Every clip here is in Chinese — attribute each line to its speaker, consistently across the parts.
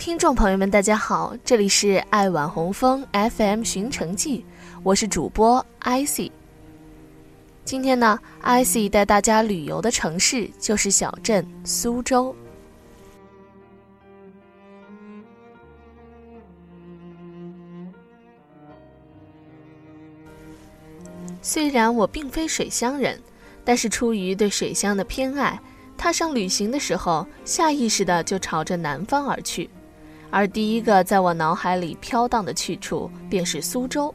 Speaker 1: 听众朋友们，大家好，这里是爱晚红枫 FM 寻城记，我是主播 IC。今天呢，IC 带大家旅游的城市就是小镇苏州。虽然我并非水乡人，但是出于对水乡的偏爱，踏上旅行的时候，下意识的就朝着南方而去。而第一个在我脑海里飘荡的去处便是苏州，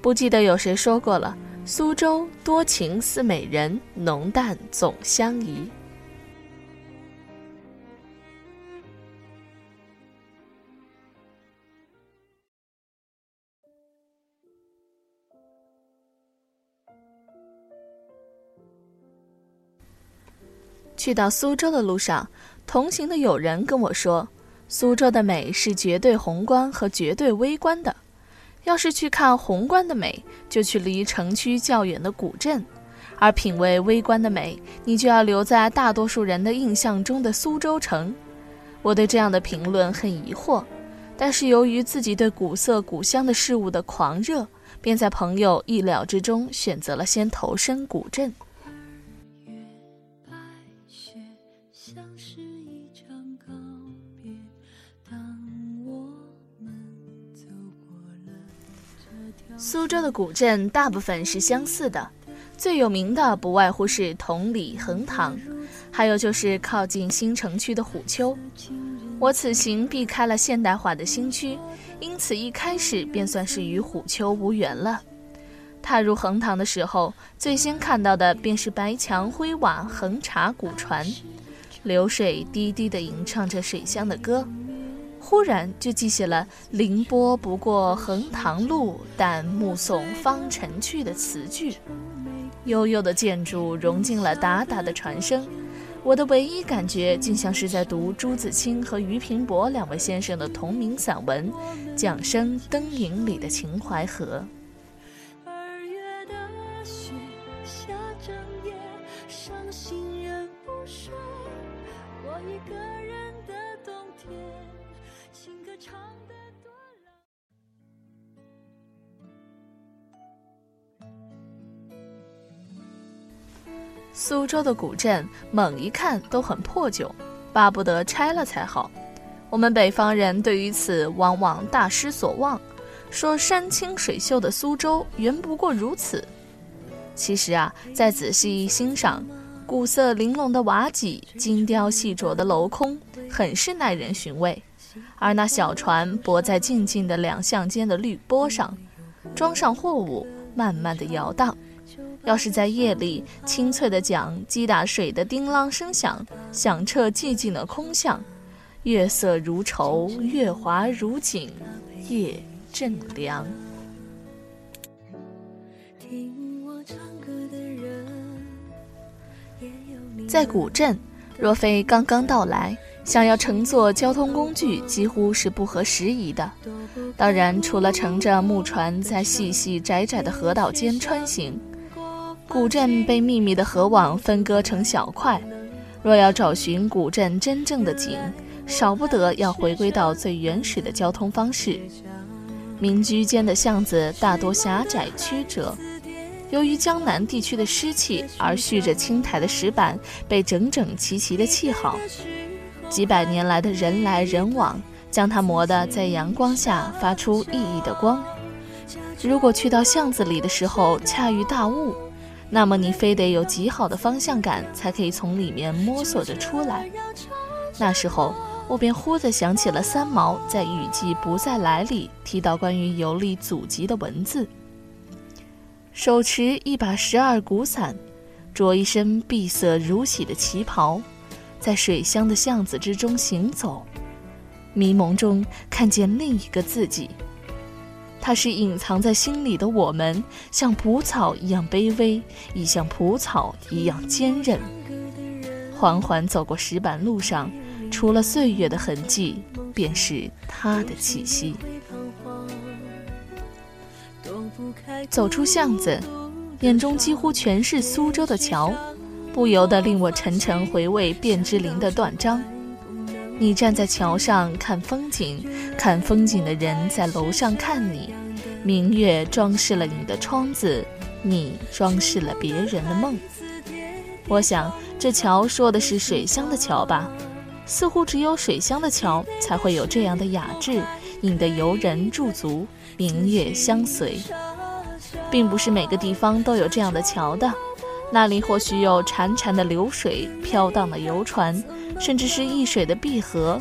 Speaker 1: 不记得有谁说过了：“苏州多情似美人，浓淡总相宜。”去到苏州的路上，同行的友人跟我说。苏州的美是绝对宏观和绝对微观的。要是去看宏观的美，就去离城区较远的古镇；而品味微观的美，你就要留在大多数人的印象中的苏州城。我对这样的评论很疑惑，但是由于自己对古色古香的事物的狂热，便在朋友意料之中选择了先投身古镇。苏州的古镇大部分是相似的，最有名的不外乎是同里、横塘，还有就是靠近新城区的虎丘。我此行避开了现代化的新区，因此一开始便算是与虎丘无缘了。踏入横塘的时候，最先看到的便是白墙灰瓦、横插古船，流水滴滴地吟唱着水乡的歌。忽然就记起了“凌波不过横塘路，但目送芳尘去”的词句。悠悠的建筑融进了达达的船声，我的唯一感觉竟像是在读朱自清和俞平伯两位先生的同名散文《桨声灯影里的秦淮河》。苏州的古镇猛一看都很破旧，巴不得拆了才好。我们北方人对于此往往大失所望，说山清水秀的苏州原不过如此。其实啊，再仔细一欣赏，古色玲珑的瓦脊、精雕细琢的镂空，很是耐人寻味。而那小船泊在静静的两巷间的绿波上，装上货物，慢慢的摇荡。要是在夜里，清脆的桨击打水的叮啷声响，响彻寂静的空巷。月色如绸，月华如锦，夜正凉。在古镇，若非刚刚到来，想要乘坐交通工具，几乎是不合时宜的。当然，除了乘着木船在细细窄窄的河道间穿行。古镇被密密的河网分割成小块，若要找寻古镇真正的景，少不得要回归到最原始的交通方式。民居间的巷子大多狭窄曲折，由于江南地区的湿气而蓄着青苔的石板被整整齐齐的砌好，几百年来的人来人往将它磨得在阳光下发出熠熠的光。如果去到巷子里的时候恰遇大雾，那么你非得有极好的方向感，才可以从里面摸索着出来。那时候，我便忽地想起了三毛在《雨季不再来》里提到关于游历祖籍的文字：手持一把十二骨伞，着一身碧色如洗的旗袍，在水乡的巷子之中行走，迷蒙中看见另一个自己。它是隐藏在心里的我们，像蒲草一样卑微，亦像蒲草一样坚韧。缓缓走过石板路上，除了岁月的痕迹，便是它的气息。走出巷子，眼中几乎全是苏州的桥，不由得令我沉沉回味卞之琳的断章。你站在桥上看风景，看风景的人在楼上看你。明月装饰了你的窗子，你装饰了别人的梦。我想，这桥说的是水乡的桥吧？似乎只有水乡的桥才会有这样的雅致，引得游人驻足，明月相随。并不是每个地方都有这样的桥的，那里或许有潺潺的流水、飘荡的游船，甚至是易水的碧河，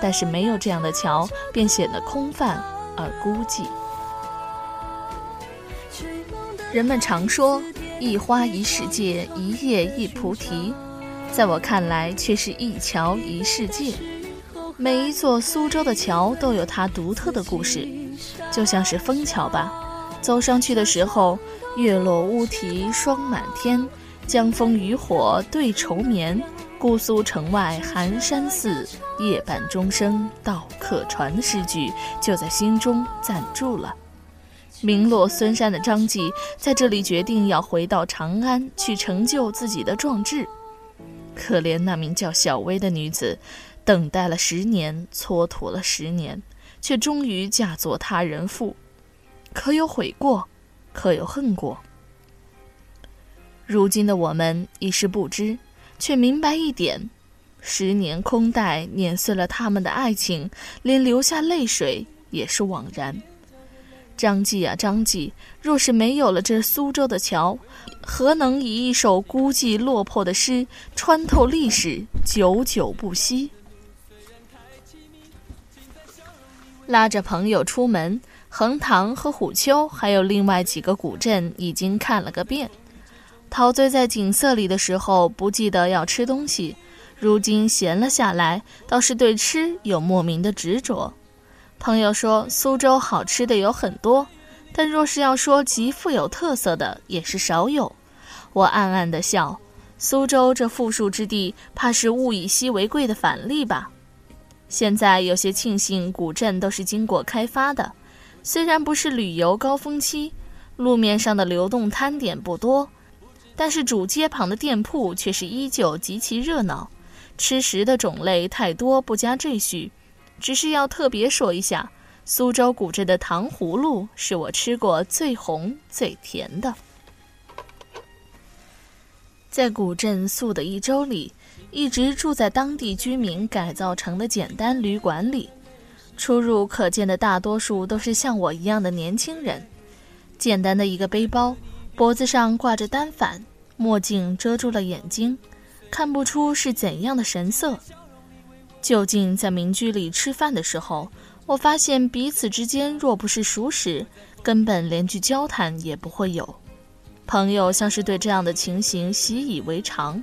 Speaker 1: 但是没有这样的桥，便显得空泛而孤寂。人们常说“一花一世界，一叶一菩提”，在我看来却是一桥一世界。每一座苏州的桥都有它独特的故事，就像是枫桥吧。走上去的时候，月落乌啼霜满天，江枫渔火对愁眠。姑苏城外寒山寺，夜半钟声到客船的诗句就在心中暂住了。名落孙山的张继在这里决定要回到长安去成就自己的壮志。可怜那名叫小薇的女子，等待了十年，蹉跎了十年，却终于嫁作他人妇。可有悔过？可有恨过？如今的我们已是不知，却明白一点：十年空待，碾碎了他们的爱情，连流下泪水也是枉然。张继啊，张继！若是没有了这苏州的桥，何能以一首孤寂落魄的诗穿透历史，久久不息？拉着朋友出门，横塘和虎丘，还有另外几个古镇，已经看了个遍。陶醉在景色里的时候，不记得要吃东西；如今闲了下来，倒是对吃有莫名的执着。朋友说苏州好吃的有很多，但若是要说极富有特色的，也是少有。我暗暗的笑，苏州这富庶之地，怕是物以稀为贵的反例吧。现在有些庆幸，古镇都是经过开发的，虽然不是旅游高峰期，路面上的流动摊点不多，但是主街旁的店铺却是依旧极其热闹，吃食的种类太多，不加赘叙。只是要特别说一下，苏州古镇的糖葫芦是我吃过最红最甜的。在古镇宿的一周里，一直住在当地居民改造成的简单旅馆里，出入可见的大多数都是像我一样的年轻人。简单的一个背包，脖子上挂着单反，墨镜遮住了眼睛，看不出是怎样的神色。就近在民居里吃饭的时候，我发现彼此之间若不是熟识，根本连句交谈也不会有。朋友像是对这样的情形习以为常，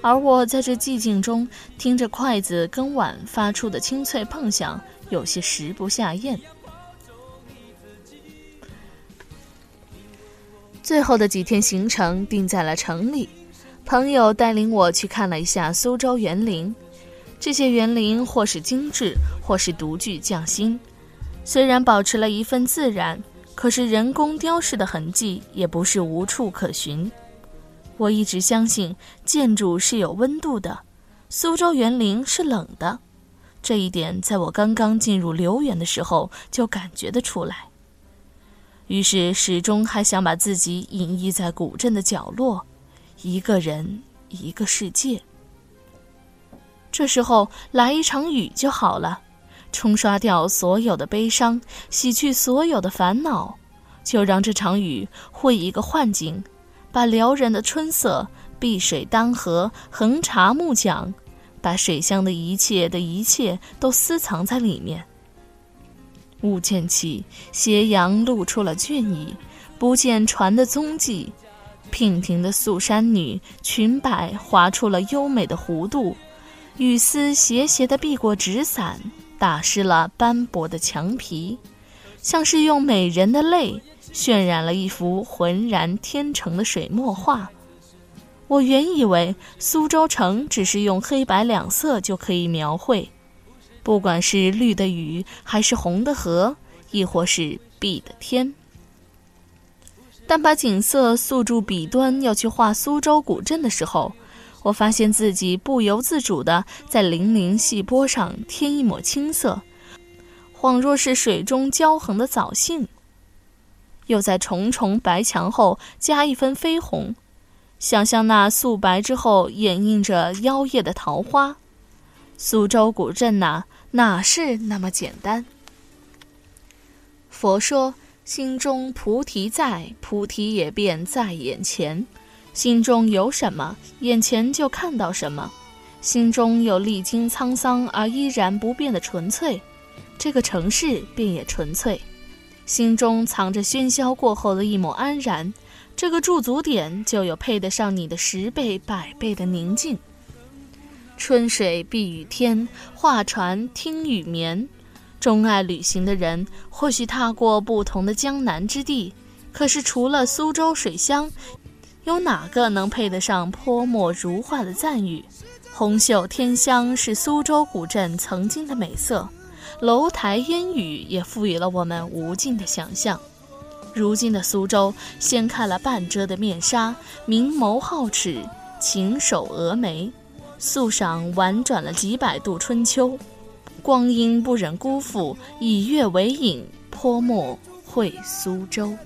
Speaker 1: 而我在这寂静中听着筷子跟碗发出的清脆碰响，有些食不下咽。最后的几天行程定在了城里，朋友带领我去看了一下苏州园林。这些园林或是精致，或是独具匠心。虽然保持了一份自然，可是人工雕饰的痕迹也不是无处可寻。我一直相信建筑是有温度的，苏州园林是冷的，这一点在我刚刚进入留园的时候就感觉得出来。于是始终还想把自己隐匿在古镇的角落，一个人，一个世界。这时候来一场雨就好了，冲刷掉所有的悲伤，洗去所有的烦恼。就让这场雨绘一个幻境，把撩人的春色、碧水当河、横插木桨，把水乡的一切的一切都私藏在里面。雾渐起，斜阳露出了倦意，不见船的踪迹。娉婷的素衫女裙摆划出了优美的弧度。雨丝斜斜地避过纸伞，打湿了斑驳的墙皮，像是用美人的泪渲染了一幅浑然天成的水墨画。我原以为苏州城只是用黑白两色就可以描绘，不管是绿的雨，还是红的河，亦或是碧的天。但把景色诉诸笔端，要去画苏州古镇的时候。我发现自己不由自主地在粼粼细波上添一抹青色，恍若是水中骄横的藻荇；又在重重白墙后加一分绯红，想象那素白之后掩映着妖艳的桃花。苏州古镇呐，哪是那么简单？佛说：“心中菩提在，菩提也便在眼前。心中有什么，眼前就看到什么。心中有历经沧桑而依然不变的纯粹，这个城市便也纯粹。心中藏着喧嚣过后的一抹安然，这个驻足点就有配得上你的十倍百倍的宁静。春水碧雨天，画船听雨眠。”钟爱旅行的人，或许踏过不同的江南之地，可是除了苏州水乡，有哪个能配得上泼墨如画的赞誉？红袖添香是苏州古镇曾经的美色，楼台烟雨也赋予了我们无尽的想象。如今的苏州，掀开了半遮的面纱，明眸皓齿，琴手蛾眉，素上婉转了几百度春秋。光阴不忍辜负，以月为影，泼墨绘苏州。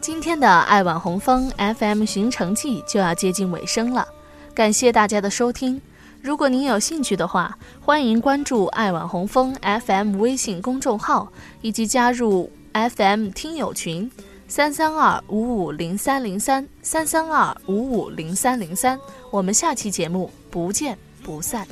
Speaker 1: 今天的爱晚红枫 FM 寻城记就要接近尾声了，感谢大家的收听。如果您有兴趣的话，欢迎关注“爱晚红枫 FM” 微信公众号，以及加入 FM 听友群三三二五五零三零三三三二五五零三零三。我们下期节目不见不散。